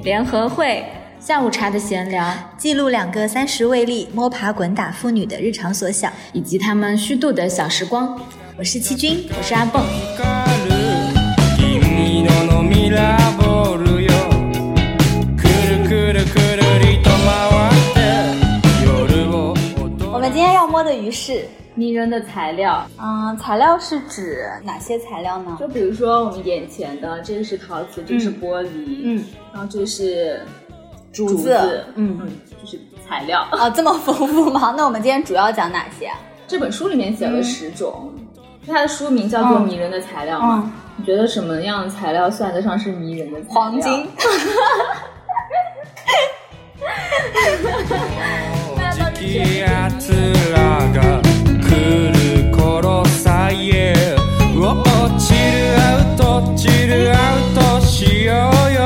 是摸鱼妇女联合会下午茶的闲聊，记录两个三十未立摸爬滚打妇女的日常所想。以及她们虚度的小时光。我是七君，我是阿蹦。君のミラーボールよくるくるくるりと回って夜を我们今天要摸的鱼是， 迷人的材料，嗯，材料是指哪些材料呢？就比如说我们眼前的这个是陶瓷，这个是玻璃，嗯，然后这个是竹子，子嗯嗯，就是材料。啊，这么丰富吗？那我们今天主要讲哪些啊？这本书里面写了十种，就它的书名叫做《嗯迷人的材料》嘛。嗯你觉得什么样的材料算得上是迷人的材料？黄金。じきやつらが来 る頃さえ落ちるアウト落ちるアウトしようよ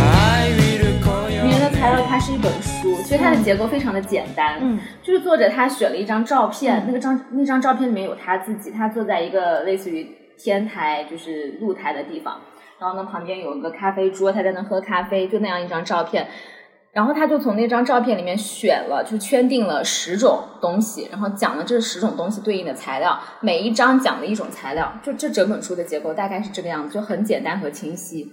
I will call 迷 you 人的材料它是一本书，其实它的结构非常的简单，嗯，就是作者他选了一张照片，那个张那张照片里面有他自己，他坐在一个类似于天台就是露台的地方，然后呢旁边有一个咖啡桌，他在那喝咖啡，就那样一张照片。 然后他就从那张照片里面选了，就圈定了十种东西，然后讲了这十种东西对应的材料，每一章讲了一种材料，就这整本书的结构大概是这个样子，就很简单和清晰。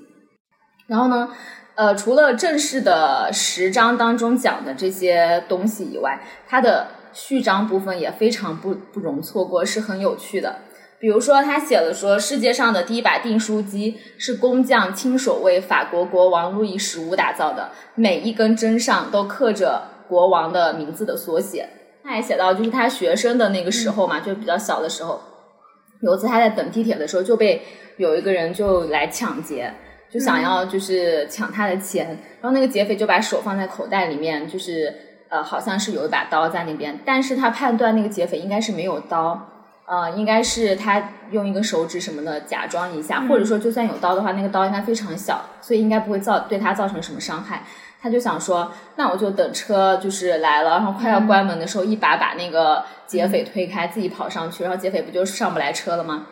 然后呢，呃，除了正式的十章当中讲的这些东西以外，它的序章部分也非常不不容错过，是很有趣的。比如说，他写了说，世界上的第一把订书机是工匠亲手为法国国王路易十五打造的，每一根针上都刻着国王的名字的缩写。他还写到，就是他学生的那个时候嘛，就比较小的时候，有一次他在等地铁的时候就被有一个人就来抢劫，就想要就是抢他的钱，然后那个劫匪就把手放在口袋里面，就是呃好像是有一把刀在那边，但是他判断那个劫匪应该是没有刀。呃，应该是他用一个手指什么的假装一下，或者说就算有刀的话，那个刀应该非常小，所以应该不会造对他造成什么伤害。他就想说，那我就等车就是来了，然后快要关门的时候，一把把那个劫匪推开，自己跑上去，然后劫匪不就上不来车了吗？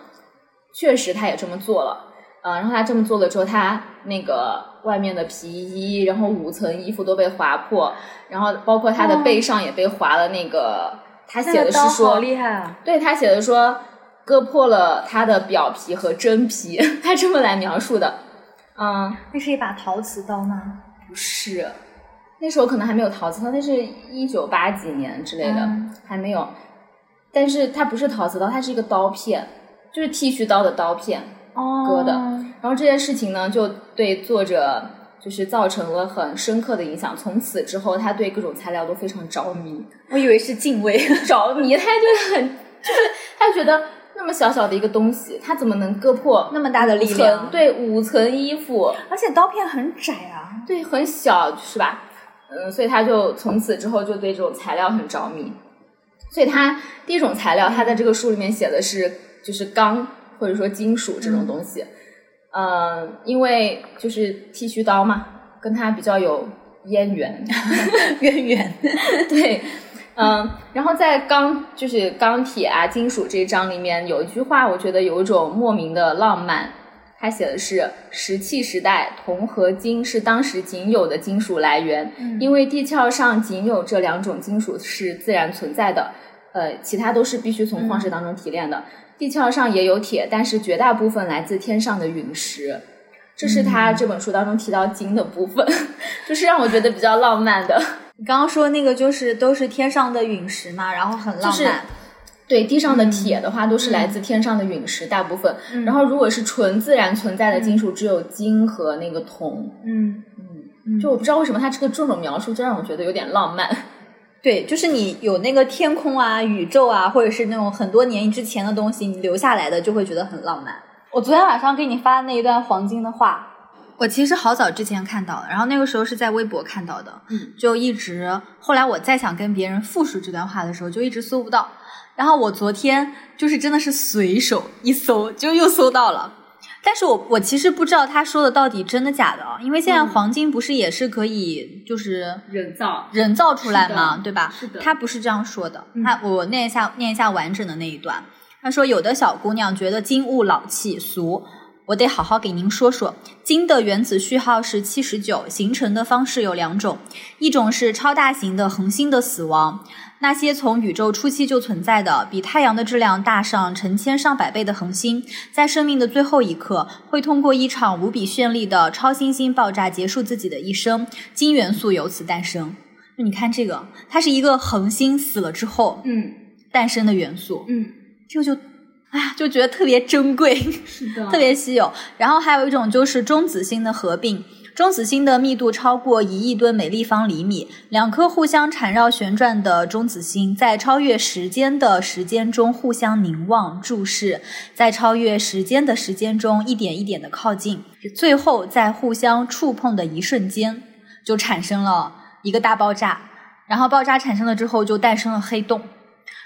确实，他也这么做了。呃，然后他这么做了之后，他那个外面的皮衣，然后五层衣服都被划破，然后包括他的背上也被划了那个，他写的是说，好厉害啊！对他写的说割破了他的表皮和真皮，他这么来描述的。嗯，那是一把陶瓷刀吗？不是，那时候可能还没有陶瓷刀，那是一九八几年之类的，嗯还没有。但是它不是陶瓷刀，它是一个刀片，就是剃须刀的刀片哦割的。然后这件事情呢，就对作者就是造成了很深刻的影响。从此之后，他对各种材料都非常着迷。我以为是敬畏。着迷，他就很就是他觉得那么小小的一个东西，他怎么能割破那么大的力量对，五层衣服，而且刀片很窄啊。对，很小，是吧？嗯，所以他就从此之后就对这种材料很着迷。所以他第一种材料，他在这个书里面写的是就是钢或者说金属这种东西。嗯、因为就是剃须刀嘛，跟他比较有渊源。渊源。对，嗯，然后在钢就是钢铁啊、金属这一章里面有一句话，我觉得有一种莫名的浪漫。他写的是石器时代，铜和金是当时仅有的金属来源，因为地壳上仅有这两种金属是自然存在的，呃，其他都是必须从矿石当中提炼的。地壳上也有铁，但是绝大部分来自天上的陨石。这是他这本书当中提到金的部分，就是让我觉得比较浪漫的。你刚刚说那个就是都是天上的陨石嘛，然后很浪就是漫。对，地上的铁的话都是来自天上的陨石，大部分。然后如果是纯自然存在的金属，只有金和那个铜。嗯，就我不知道为什么他这个这种描述，就让我觉得有点浪漫。对，就是你有那个天空啊、宇宙啊，或者是那种很多年之前的东西，你留下来的就会觉得很浪漫。我昨天晚上给你发的那一段黄金的话，我其实好早之前看到的，然后那个时候是在微博看到的，嗯，就一直后来我再想跟别人复述这段话的时候，就一直搜不到。然后我昨天就是真的是随手一搜，就又搜到了。但是我我其实不知道他说的到底真的假的啊，因为现在嗯黄金不是也是可以就是人造人造出来嘛，对吧？是的他不是这样说的，嗯他我念一下念一下完整的那一段。他说：“有的小姑娘觉得金物老气俗，我得好好给您说说。金的原子序号是七十九，形成的方式有两种，一种是超大型的恒星的死亡。那些从宇宙初期就存在的、比太阳的质量大上成千上百倍的恒星，在生命的最后一刻，会通过一场无比绚丽的超新星爆炸结束自己的一生，金元素由此诞生。你看这个，它是一个恒星死了之后嗯诞生的元素，嗯，这个就，哎呀，就觉得特别珍贵，是的特别稀有。然后还有一种就是中子星的合并，中子星的密度超过一亿吨每立方厘米，两颗互相缠绕旋转的中子星在超越时间的时间中互相凝望注视，在超越时间的时间中一点一点的靠近，最后在互相触碰的一瞬间，就产生了一个大爆炸。然后爆炸产生了之后，就诞生了黑洞。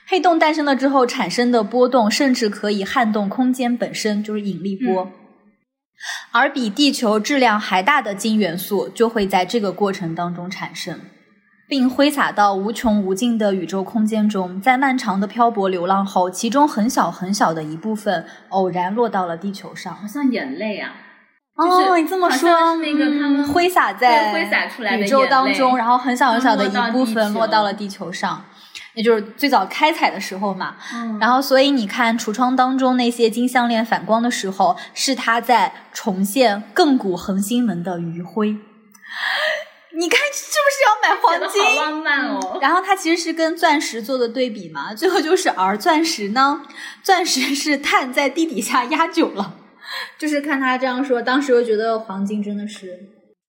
黑洞诞生了之后产生的波动，甚至可以撼动空间本身，就是引力波。而比地球质量还大的金元素就会在这个过程当中产生，并挥洒到无穷无尽的宇宙空间中。在漫长的漂泊流浪后，其中很小很小的一部分偶然落到了地球上。好像眼泪啊，哦，你这么说，是那个他们嗯挥洒在挥洒出来的宇宙当中，然后很小很小的一部分落到了地球上，也就是最早开采的时候嘛。嗯然后，所以你看橱窗当中那些金项链反光的时候，是它在重现亘古恒星门的余晖。你看是不是要买黄金？好浪漫哦。然后它其实是跟钻石做的对比嘛，最后就是而钻石呢，钻石是碳在地底下压久了，就是看他这样说，当时又觉得黄金真的是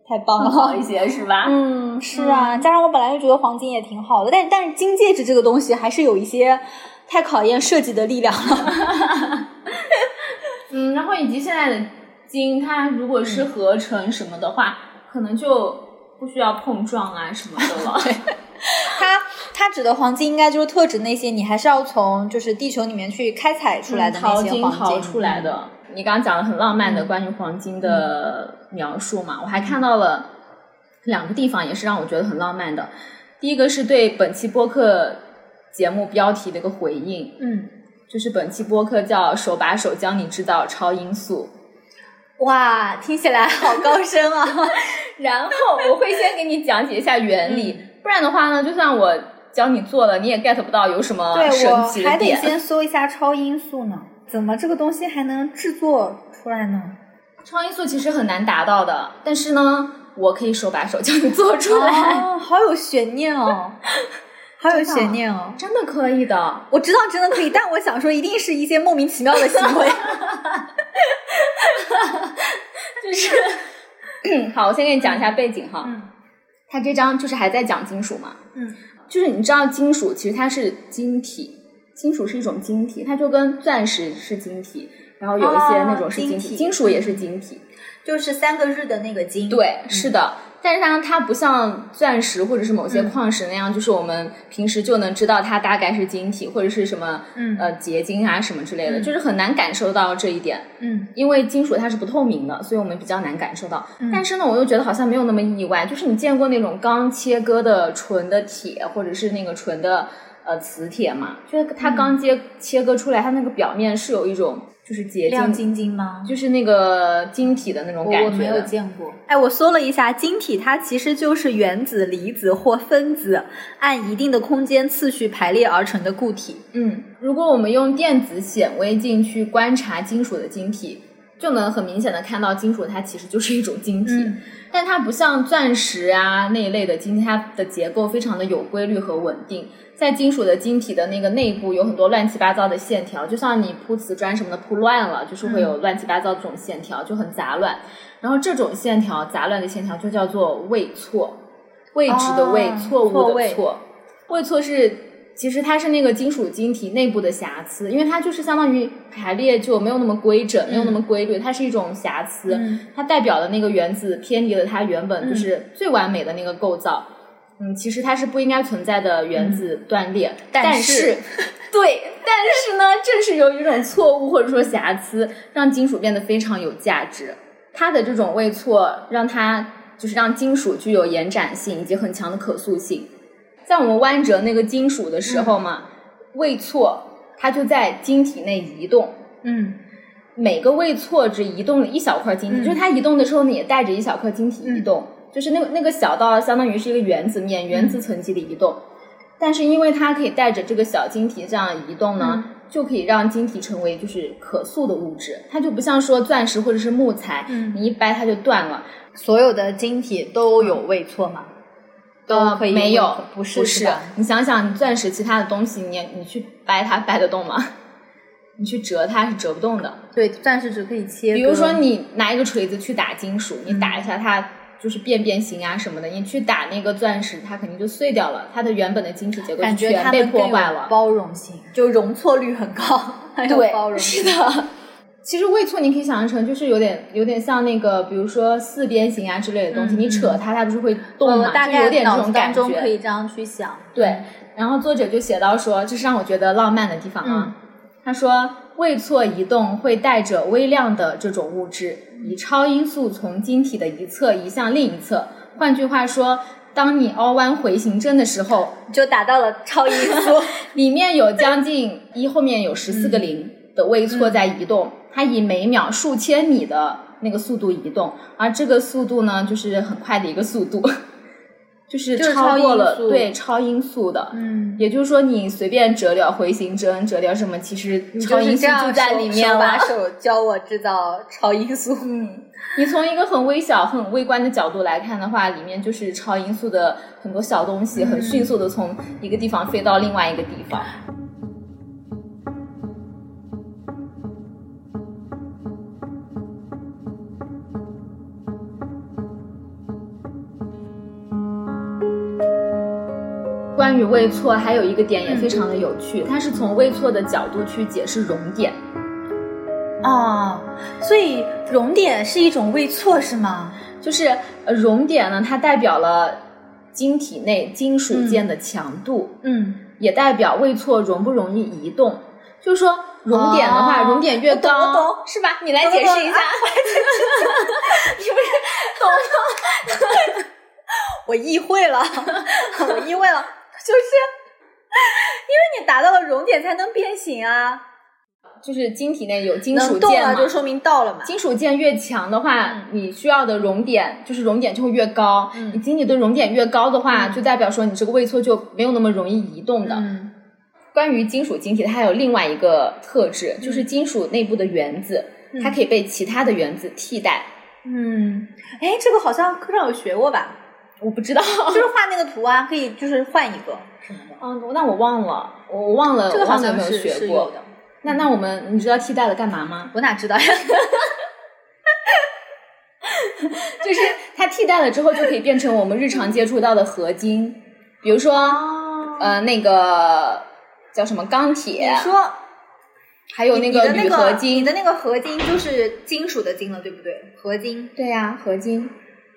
太棒了，好一些是吧？嗯，是啊，加上我本来就觉得黄金也挺好的，但但是金戒指这个东西还是有一些太考验设计的力量了。嗯，然后以及现在的金，它如果是合成什么的话，可能就不需要碰撞啊什么的了。它它指的黄金应该就是特指那些你还是要从就是地球里面去开采出来的那些黄金淘出来。的。你刚刚讲了很浪漫的关于黄金的描述嘛，我还看到了两个地方也是让我觉得很浪漫的。第一个是对本期播客节目标题的一个回应，嗯，就是本期播客叫“手把手教你制造超音速哇，听起来好高深啊！”，然后我会先给你讲解一下原理，不然的话呢，就算我教你做了，你也 get 不到有什么对神我还得奇的点。先搜一下超音速呢，怎么这个东西还能制作出来呢？超音速其实很难达到的，但是呢，我可以手把手教你做出来，哦，好有悬念哦，好有悬念哦。真的可以的。我知道真的可以，但我想说，一定是一些莫名其妙的行为。就是，好，我先给你讲一下背景哈。嗯它这张就是还在讲金属嘛，嗯，就是你知道金属其实它是晶体，金属是一种晶体，它就跟钻石是晶体，然后有一些那种是晶体，哦晶体金属也是晶体。就是三个日的那个金。对，是的。但是它它不像钻石或者是某些嗯矿石那样，就是我们平时就能知道它大概是晶体或者是什么嗯呃结晶啊什么之类的，嗯就是很难感受到这一点。嗯因为金属它是不透明的，所以我们比较难感受到。嗯但是呢，我又觉得好像没有那么意外。就是你见过那种刚切割的纯的铁，或者是那个纯的呃磁铁嘛？就是它刚切、切割出来，它那个表面是有一种就是结亮晶，晶晶吗？就是那个晶体的那种感觉我没有。见过。哎，我搜了一下，晶体它其实就是原子、离子或分子按一定的空间次序排列而成的固体。嗯，如果我们用电子显微镜去观察金属的晶体，就能很明显的看到金属它其实就是一种晶体。嗯但它不像钻石啊那一类的晶体，它的结构非常的有规律和稳定。在金属的晶体的那个内部有很多乱七八糟的线条，就像你铺瓷砖什么的铺乱了，就是会有乱七八糟的这种线条，就很杂乱。然后这种线条杂乱的线条就叫做位错，位置的位，哦错误的错。位错是其实它是那个金属晶体内部的瑕疵，因为它就是相当于排列就没有那么规整，没有那么规律，它是一种瑕疵。嗯它代表的那个原子偏离了它原本就是最完美的那个构造。嗯，其实它是不应该存在的原子断裂，但但是对，但是呢，正是由于这种错误或者说瑕疵，让金属变得非常有价值。它的这种位错，让它就是让金属具有延展性以及很强的可塑性。在我们弯折那个金属的时候嘛，位错它就在晶体内移动。嗯。每个位错只移动了一小块晶体，嗯。就是它移动的时候呢，也带着一小块晶体移动，就是那个那个小到相当于是一个原子面、原子层级的移动。但是因为它可以带着这个小晶体这样移动呢，就可以让晶体成为就是可塑的物质，它就不像说钻石或者是木材，嗯。你一掰它就断了。所有的晶体都有位错吗？都可以呃没有，不是不是吧？你想想，你钻石其他的东西，你你去掰它掰得动吗？你去折它是折不动的。对，钻石只可以切。比如说你拿一个锤子去打金属，嗯你打一下它就是变变形啊什么的，你去打那个钻石，它肯定就碎掉了，它的原本的晶体结构感觉全被破坏了。包容性，就容错率很高，很有包容性。是的。其实位错你可以想象成就是有点有点像那个，比如说四边形啊之类的东西，嗯你扯它，它不是会动我嘛？大概就有点这种感觉。中可以这样去想。对，然后作者就写到说，这是让我觉得浪漫的地方啊。他说，位错移动会带着微量的这种物质，以超音速从晶体的一侧移向另一侧。换句话说，当你凹弯回形针的时候，就达到了超音速。里面有将近一后面有十四个零的位错在移动，它以每秒数千米的那个速度移动，而这个速度呢，就是很快的一个速度，就是超过了超对超音速的。嗯，也就是说，你随便折掉回形针，折掉什么，其实超音速就在里面。把手教我制造超音速。嗯，你从一个很微小、很微观的角度来看的话，里面就是超音速的很多小东西，很迅速的从一个地方飞到另外一个地方。关于位错，还有一个点也非常的有趣，它是从位错的角度去解释熔点。哦，所以熔点是一种位错是吗？就是呃熔点呢，它代表了晶体内金属键的强度，嗯，也代表位错容不容易移动。就是说熔点的话，哦熔点越高，我懂我懂是吧？你来懂懂解释一下。你不是懂 我意会了，我意会了，就是因为你达到了熔点才能变形啊，就是晶体内有金属键就说明到了嘛。金属键越强的话，你需要的熔点就是熔点就会越高。嗯你晶体的熔点越高的话，就代表说你这个位错就没有那么容易移动的。嗯关于金属晶体，它还有另外一个特质，就是金属内部的原子，它可以被其他的原子替代。嗯，哎，这个好像课上有学过吧？我不知道，就是画那个图啊，可以就是换一个什么的。嗯，那我忘了，我忘了，这个好我忘了有没有学过。的，那那我们你知道替代了干嘛吗？我哪知道呀？就是它替代了之后，就可以变成我们日常接触到的合金，比如说、呃那个叫什么钢铁你，说还有那你的那铝合你金。的那个合金就是金属的金了，对不对？合金。对呀、合金。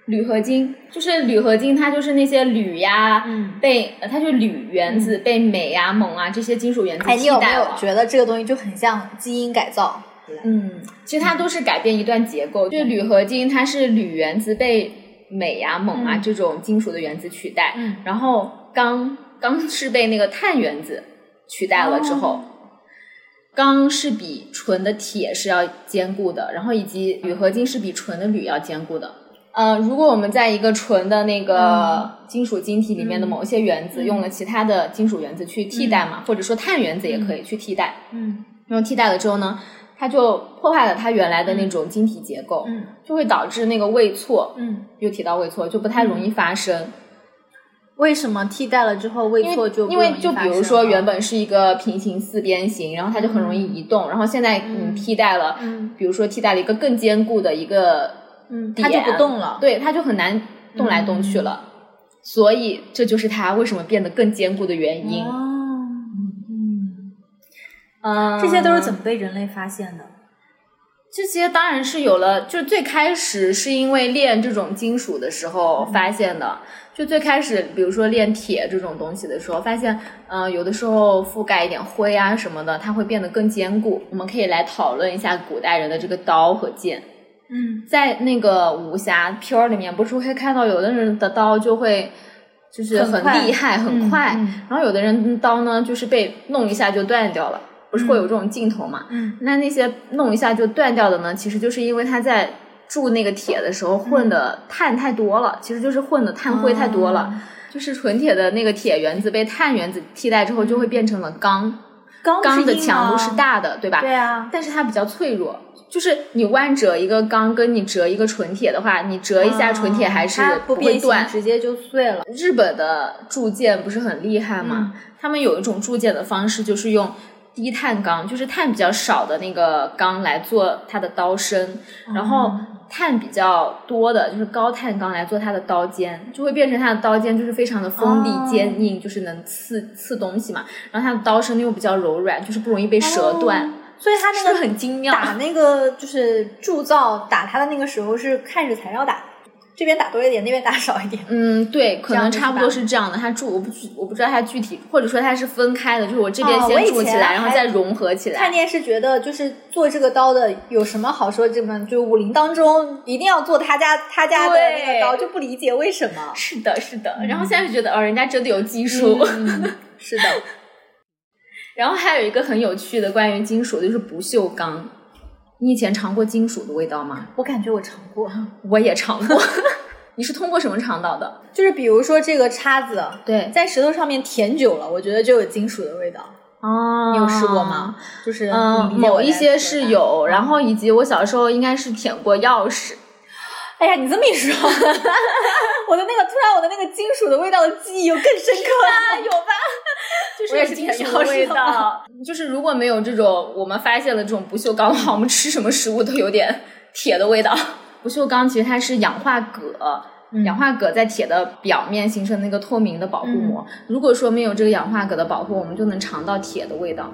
铝合金就是铝合金，它就是那些铝呀，嗯被呃它就铝原子被镁呀、锰啊这些金属原子哎，你有没有。觉得这个东西就很像基因改造？嗯，其实它都是改变一段结构。就是铝合金，它是铝原子被镁呀、锰啊、嗯这种金属的原子取代，嗯然后钢钢是被那个碳原子取代了之后。哦钢是比纯的铁是要坚固的，然后以及铝合金是比纯的铝要坚固的。呃，如果我们在一个纯的那个金属晶体里面的某一些原子、嗯。用了其他的金属原子去替代嘛，或者说碳原子也可以去替代，嗯。然后替代了之后呢，它就破坏了它原来的那种晶体结构，嗯。就会导致那个位错，嗯，又提到位错就不太容易发生。为什么替代了之后位错就不因为就比如说原本是一个平行四边形，然后它就很容易移动，然后现在你替代了，嗯。比如说替代了一个更坚固的一个嗯，点，它就不动了。对，它就很难动来动去了。所以这就是它为什么变得更坚固的原因。哦，嗯，嗯，这些都是怎么被人类发现的？这些当然是有了，就最开始是因为炼这种金属的时候发现的。就最开始，比如说炼铁这种东西的时候，发现，嗯、有的时候覆盖一点灰啊什么的，它会变得更坚固。我们可以来讨论一下古代人的这个刀和剑。嗯在那个武侠片儿里面，不是会看到有的人的刀就会就是很厉害、很嗯快，嗯然后有的人刀呢就是被弄一下就断掉了。不不是会有这种镜头嘛？嗯，那那些弄一下就断掉的呢，其实就是因为他在铸那个铁的时候混的碳太多了，其实就是混的碳灰太多了。就是纯铁的那个铁原子被碳原子替代之后，就会变成了钢。钢钢的强度是大的，对吧？对啊，但是它比较脆弱。就是你弯折一个钢，跟你折一个纯铁的话，你折一下纯铁还是不会断。直接就碎了。日本的铸剑不是很厉害吗？他们有一种铸剑的方式，就是用低碳钢，就是碳比较少的那个钢来做它的刀身，然后碳比较多的，就是高碳钢来做它的刀尖，就会变成它的刀尖就是非常的锋利哦坚硬，就是能刺刺东西嘛。然后它的刀身又比较柔软，就是不容易被折断，所以它那个很精妙？打那个就是铸造打它的那个时候是看着材料打，这边打多一点，那边打少一点。嗯，对，可能差不多是这样的。它住我不知我不知道它具体，或者说它是分开的，就是我这边先住起来，然后再融合起来。看电视觉得就是做这个刀的有什么好说？这么就武林当中一定要做他家他家的那个刀，就不理解为什么。是的，是的。然后现在就觉得，哦，人家真的有技术。嗯，是的，然后还有一个很有趣的关于金属的，就是不锈钢。你以前尝过金属的味道吗？我感觉我尝过，我也尝过。你是通过什么尝到的？就是比如说这个叉子对，在石头上面舔久了，我觉得就有金属的味道。哦你有试过吗？？就是嗯，某一些是有，然后以及我小时候应该是舔过钥匙。哎呀，你这么一说，我的那个突然我的那个金属的味道的记忆又更深刻了。有吧？就我也是金舔属的。就是如果没有这种我们发现了这种不锈钢的话，我们吃什么食物都有点铁的味道。不锈钢其实它是氧化铬。氧化铬在铁的表面形成那个透明的保护膜。如果说没有这个氧化铬的保护，我们就能尝到铁的味道。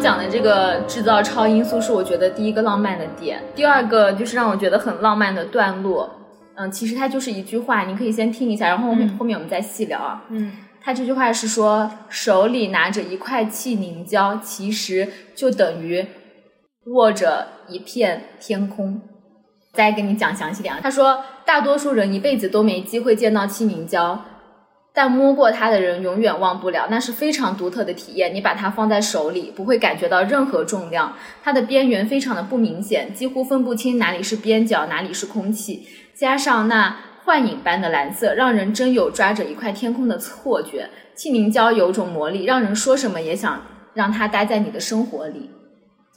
讲的这个制造超音速是我觉得第一个浪漫的点，第二个就是让我觉得很浪漫的段落。嗯，其实它就是一句话，你可以先听一下，然后后面、后面我们再细聊啊。嗯，他这句话是说，手里拿着一块气凝胶，其实就等于握着一片天空。再给你讲详细点啊，他说，大多数人一辈子都没机会见到气凝胶，但摸过它的人永远忘不了，那是非常独特的体验。你把它放在手里，不会感觉到任何重量，它的边缘非常的不明显，几乎分不清哪里是边角，哪里是空气。加上那幻影般的蓝色，让人真有抓着一块天空的错觉。气凝胶有种魔力，让人说什么也想让它待在你的生活里。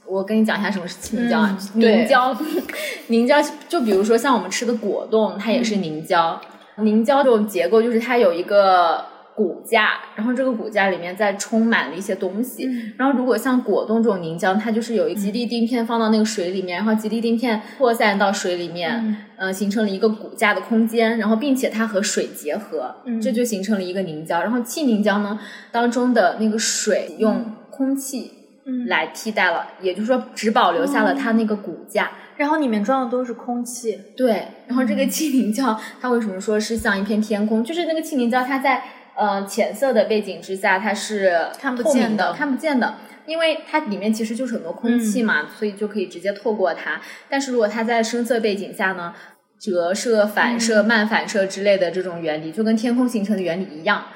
我跟你讲一下什么是气凝胶啊？凝胶，凝胶就比如说像我们吃的果冻，它也是凝胶。凝胶这种结构就是它有一个骨架，然后这个骨架里面再充满了一些东西。然后如果像果冻这种凝胶，它就是有一极力钉片放到那个水里面，然后极力钉片扩散到水里面，嗯呃，形成了一个骨架的空间，然后并且它和水结合，嗯这就形成了一个凝胶。然后气凝胶呢，当中的那个水用空气嗯来替代了，也就是说只保留下了它那个骨架。然后里面装的都是空气。对，然后这个气凝胶，它为什么说是像一片天空？就是那个气凝胶，它在呃浅色的背景之下，它是看不见的的，看不见的。因为它里面其实就是很多空气嘛，所以就可以直接透过它。但是如果它在深色背景下呢，折射、反射、漫反射之类的这种原理，就跟天空形成的原理一样，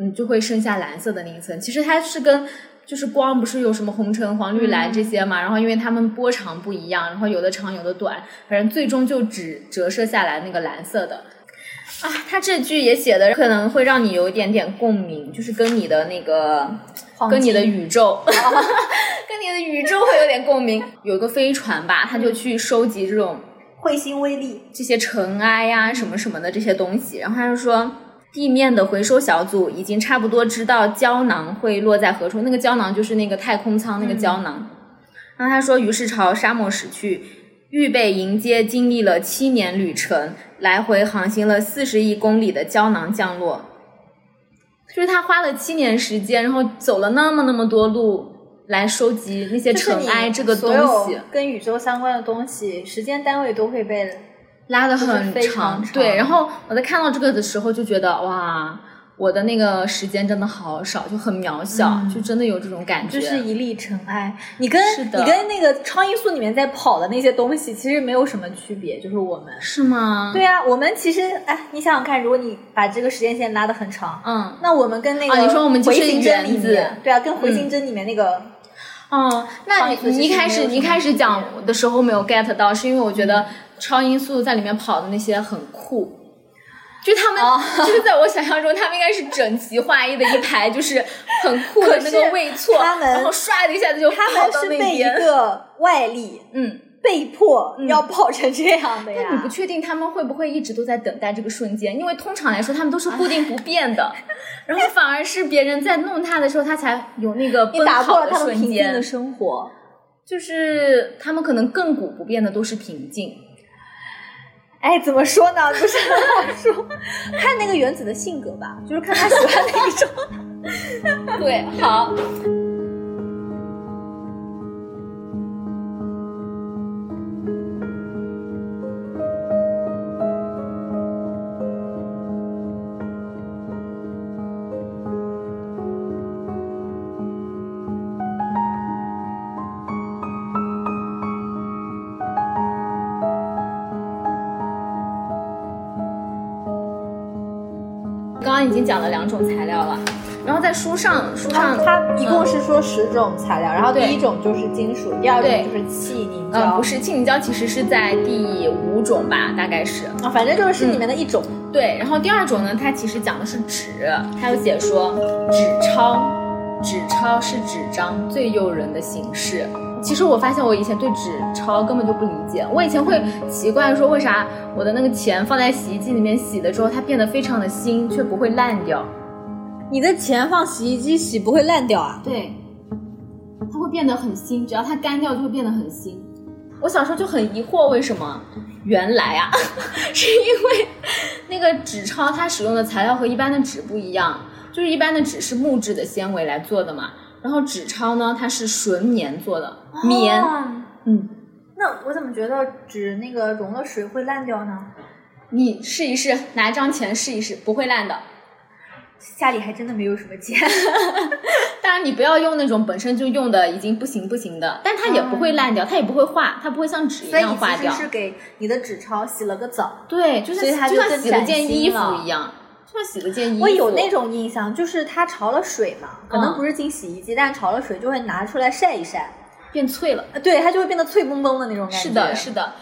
嗯，就会剩下蓝色的那一层。其实它是跟就是光不是有什么红橙黄绿蓝这些嘛，然后因为它们波长不一样，然后有的长有的短，反正最终就只折射下来那个蓝色的。啊，他这句也写的可能会让你有一点点共鸣，就是跟你的那个，跟你的宇宙，跟你的宇宙会有点共鸣。有一个飞船吧，他就去收集这种彗星微粒，这些尘埃呀、什么什么的这些东西，然后他就说。地面的回收小组已经差不多知道胶囊会落在何处，那个胶囊就是那个太空舱那个胶囊。然后他说，于是朝沙漠驶去，预备迎接经历了七年旅程、来回航行了四十亿公里的胶囊降落。就是他花了七年时间，然后走了那么那么多路来收集那些尘埃这个东西。跟宇宙相关的东西，时间单位都会被拉的就是很长对。然后我在看到这个的时候就觉得哇，我的那个时间真的好少，就很渺小，嗯就真的有这种感觉。就是一粒尘埃。你跟你跟那个超音速里面在跑的那些东西其实没有什么区别，就是我们。是吗？对啊，我们其实哎，你想想看，如果你把这个时间线拉的很长，嗯，那我们跟那个啊你说我们回形针里面，对啊，跟回形针里面那个，哦，那你你一开始你一开始讲的时候没有 get 到，是因为我觉得超音速在里面跑的那些很酷。就他们，哦就是在我想象中，他们应该是整齐划一的一排，就是很酷的那个位错，他们然后唰的一下子就他跑到们是被一那边。个外力嗯，被迫要跑成这样的呀。但你不确定他们会不会一直都在等待这个瞬间，因为通常来说他们都是固定不变的，然后反而是别人在弄他的时候，他才有那个你奔跑打破了他们瞬间的。生活。就是他们可能亘古不变的都是平静。哎，怎么说呢？不是很好说，看那个原子的性格吧，就是看他喜欢哪一种。对，好。讲了两种材料了，然后在书上，书上它一共是说十种材料，然后第一种就是金属，第二种就是气凝嗯，胶，不是气凝胶，其实是在第五种吧，大概是。啊，反正就是是里面的一种。对，然后第二种呢，它其实讲的是纸，它有写说纸钞，纸钞是纸张最诱人的形式。其实我发现我以前对纸钞根本就不理解，我以前会奇怪说为啥我的那个钱放在洗衣机里面洗了之后，它变得非常的新，却不会烂掉。你的钱放洗衣机洗不会烂掉啊？对，它会变得很新，只要它干掉就会变得很新。我小时候就很疑惑，为什么？原来啊，是因为那个纸钞它使用的材料和一般的纸不一样，就是一般的纸是木质的纤维来做的嘛，然后纸钞呢它是纯棉做的，棉，哦嗯，那我怎么觉得纸那个融了水会烂掉呢？你试一试，拿一张钱试一试，不会烂的。家里还真的没有什么钱。当然，你不要用那种本身就用的已经不行不行的，但它也不会烂掉，它也不会化，它不会像纸一样化掉。其实是给你的纸钞洗了个澡。对，就是所以它就像洗了件衣服一样，就像洗了件衣服。我有那种印象，就是它潮了水嘛，可能嗯不是进洗衣机，但潮了水就会拿出来晒一晒，变脆了。呃对，它就会变得脆崩崩的那种感觉。是的，是的。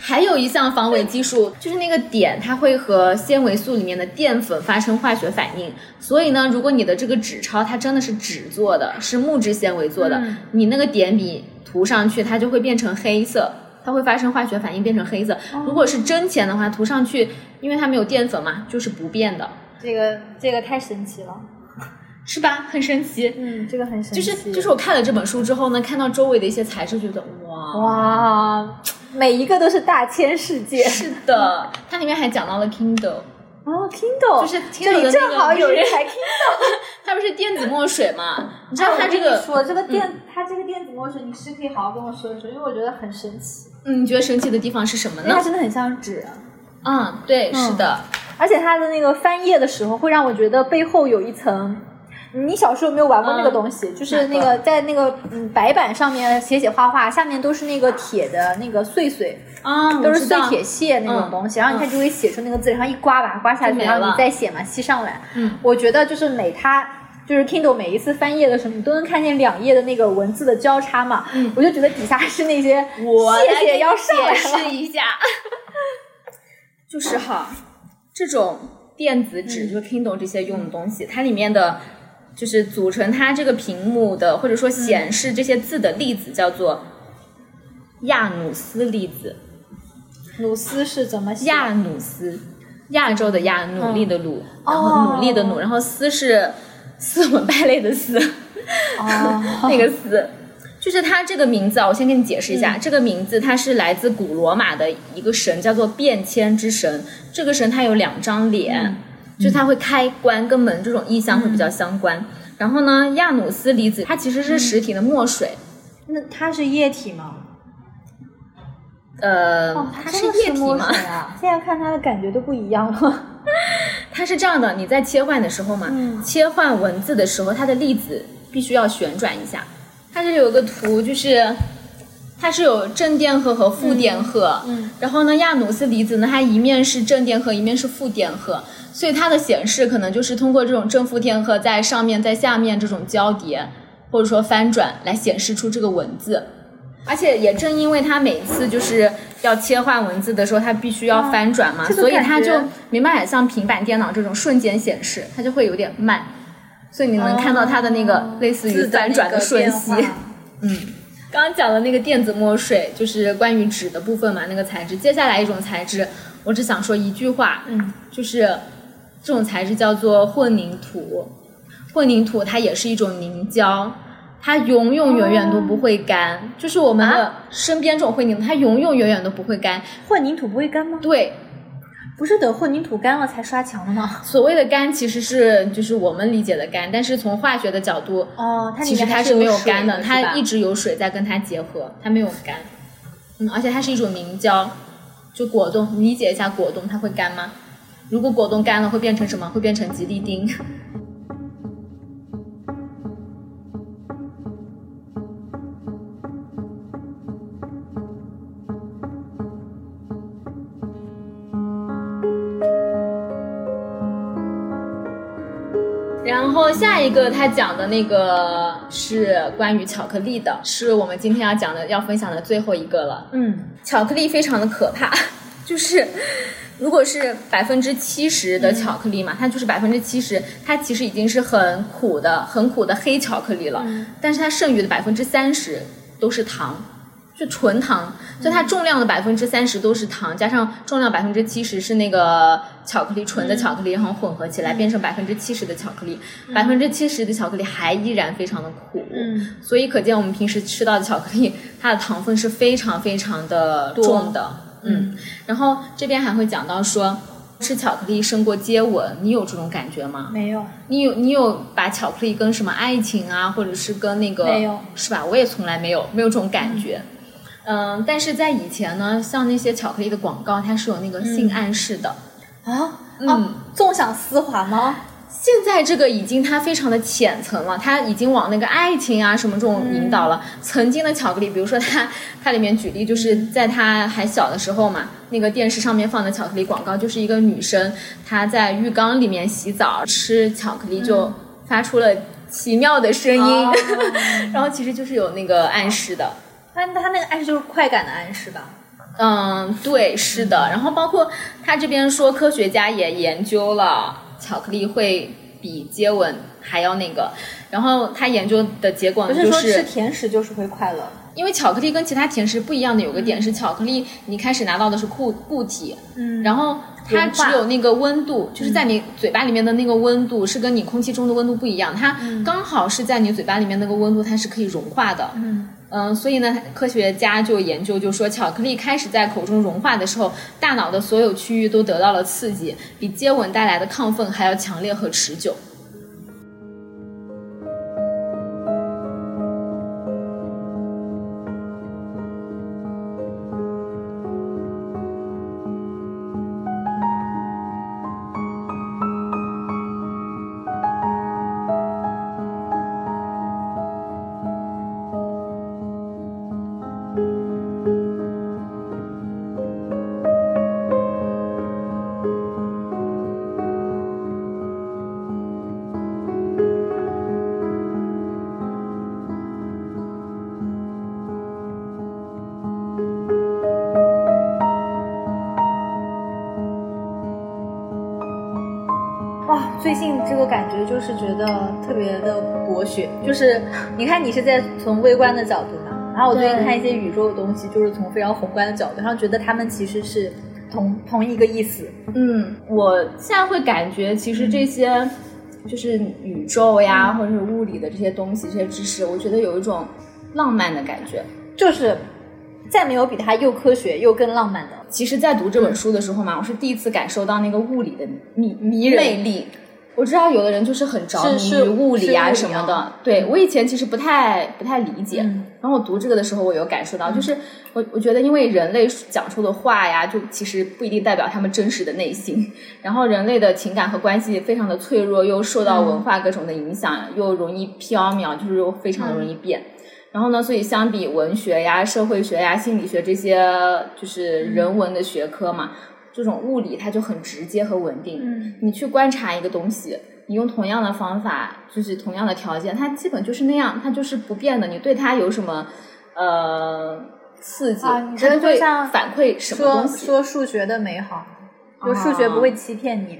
还有一项防伪技术，就是那个碘，它会和纤维素里面的淀粉发生化学反应。所以呢，如果你的这个纸钞它真的是纸做的，是木质纤维做的，嗯你那个碘笔涂上去，它就会变成黑色，它会发生化学反应变成黑色。哦如果是真钱的话，涂上去，因为它没有淀粉嘛，就是不变的，这个这个太神奇了。是吧？很神奇。嗯，这个很神奇就。是就是我看了这本书之后呢，看到周围的一些材质，觉得哇哇，每一个都是大千世界。是的，它里面还讲到了 Kindle，哦，Kindle，就是这 Kindle 的那里正好有人还 Kindle。它不是电子墨水嘛？你知道哎我跟它这个，你说这个电，它这个电子墨水，你是可以好好跟我说一说，因为我觉得很神奇，嗯，你觉得神奇的地方是什么呢？它真的很像纸，嗯，对，嗯是的，而且它的那个翻页的时候，会让我觉得背后有一层。你小时候有没有玩过那个东西？就是那个在那个嗯白板上面写写画画，下面都是那个铁的那个碎碎，啊，都是碎铁屑那种嗯东西，然后你它就会写出那个字，然后一刮把它刮下去，就没了然后你再写嘛，吸上来。嗯，我觉得就是每它就是 Kindle 每一次翻页的时候，你都能看见两页的那个文字的交叉嘛。嗯我就觉得底下是那些我来谢谢要上来解释了。一下，就是哈，这种电子纸，就是 Kindle 这些用的东西，它里面的就是组成它这个屏幕的，或者说显示这些字的粒子叫做亚努斯粒子。努斯是怎么写？亚努斯，亚洲的亚，努力的努，然哦后努力的努，然后斯是斯文败类的斯，哦，那个斯。就是它这个名字啊，我先给你解释一嗯下，这个名字它是来自古罗马的一个神，叫做变迁之神。这个神他有两张脸，嗯就是他会开关跟门这种意象会比较相关。然后呢，亚努斯离子它其实是实体的墨水，那它是液体吗？呃，哦，它是液体吗，啊！现在看它的感觉都不一样了。它是这样的，你在切换的时候嘛，嗯切换文字的时候，它的粒子必须要旋转一下。它这里有个图，就是它是有正电荷和负电荷，嗯然后呢，亚努斯离子呢，它一面是正电荷，一面是负电荷，所以它的显示可能就是通过这种正负电荷在上面、在下面这种交叠或者说翻转来显示出这个文字。而且也正因为它每次就是要切换文字的时候，它必须要翻转嘛，这个所以它就没办法像平板电脑这种瞬间显示，它就会有点慢。所以你能看到它的那个类似于翻转的瞬息。变化 刚刚讲的那个电子墨水，就是关于纸的部分嘛，那个材质。接下来一种材质，我只想说一句话，嗯，就是这种材质叫做混凝土。混凝土它也是一种凝胶，它永永远远都不会干。就是我们的身边这种混凝土，它永永远远都不会干。混凝土不会干吗？对，不是等混凝土干了才刷墙的吗？所谓的干其实是就是我们理解的干，但是从化学的角度，哦，它其实它是没有干的，它一直有水在跟它结合，它没有干。嗯，而且它是一种凝胶，就果冻，理解一下果冻它会干吗？如果果冻干了会变成什么？会变成吉利丁。后下一个他讲的那个是关于巧克力的，是我们今天要讲的要分享的最后一个了。嗯，巧克力非常的可怕，就是如果是百分之七十的巧克力嘛，它就是百分之七十，它其实已经是很苦的、很苦的黑巧克力了，但是它剩余的百分之三十都是糖。就纯糖，就它重量的百分之三十都是糖，加上重量百分之七十是那个巧克力纯的巧克力，然后混合起来变成百分之七十的巧克力，百分之七十的巧克力还依然非常的苦，嗯，所以可见我们平时吃到的巧克力，它的糖分是非常非常的重的，嗯，然后这边还会讲到说。吃巧克力胜过接吻，你有这种感觉吗？没有，你有你有把巧克力跟什么爱情啊，或者是跟那个没有是吧？我也从来没有没有这种感觉。嗯，但是在以前呢，像那些巧克力的广告，它是有那个性暗示的。啊，嗯哦，纵享丝滑吗？现在这个已经它非常的浅层了，它已经往那个爱情啊什么这种引导了。曾经的巧克力，比如说它它里面举例就是在它还小的时候嘛，那个电视上面放的巧克力广告，就是一个女生她在浴缸里面洗澡吃巧克力就发出了奇妙的声音，哦 然后其实就是有那个暗示的。它它那个暗示就是快感的暗示吧？嗯，对，是的。然后包括他这边说，科学家也研究了巧克力会比接吻还要那个。然后他研究的结果呢，不是说就是吃甜食就是会快乐？因为巧克力跟其他甜食不一样的有个点是，巧克力你开始拿到的是固固体，嗯然后它只有那个温度，就是在你嘴巴里面的那个温度是跟你空气中的温度不一样，它刚好是在你嘴巴里面那个温度，它是可以融化的。嗯嗯，所以呢，科学家就研究，就说巧克力开始在口中融化的时候，大脑的所有区域都得到了刺激，比接吻带来的亢奋还要强烈和持久。这个感觉就是觉得特别的博学，就是你看你是在从微观的角度嘛，然后我最近看一些宇宙的东西，就是从非常宏观的角度，然后觉得他们其实是同同一个意思。嗯，我现在会感觉，其实这些就是宇宙呀，或者是物理的这些东西、这些知识，我觉得有一种浪漫的感觉。就是再没有比它又科学又更浪漫的。其实，在读这本书的时候嘛，我是第一次感受到那个物理的迷迷人魅力。我知道有的人就是很着迷于物理啊什么的，对我以前其实不太不太理解，嗯。然后我读这个的时候，我有感受到，就是我我觉得因为人类讲出的话呀，就其实不一定代表他们真实的内心，然后人类的情感和关系非常的脆弱，又受到文化各种的影响，又容易飘渺，就是又非常的容易变。然后呢，所以相比文学呀、社会学呀、心理学这些就是人文的学科嘛，这种物理它就很直接和稳定。嗯你去观察一个东西，你用同样的方法，就是同样的条件，它基本就是那样，它就是不变的。你对它有什么呃刺激，它就会反馈什么东西。说数学的美好，就数学不会欺骗你，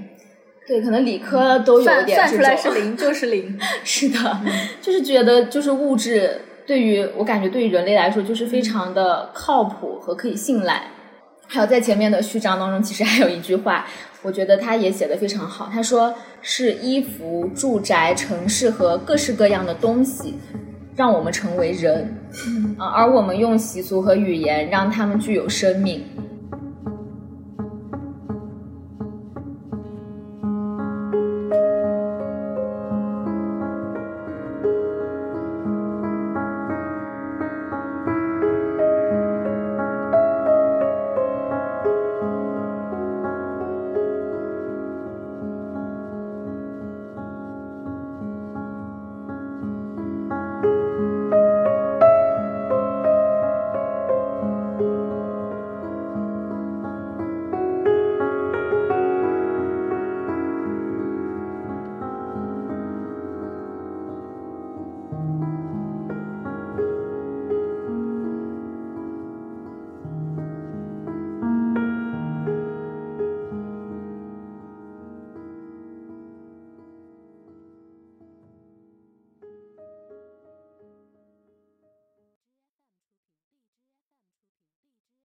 对，可能理科都有算算点这种。出来是零就是零。是的，就是觉得就是物质对于我感觉对于人类来说就是非常的靠谱和可以信赖。还有在前面的序章当中，其实还有一句话，我觉得他也写的非常好。他说是衣服、住宅、城市和各式各样的东西，让我们成为人，啊，而我们用习俗和语言让他们具有生命。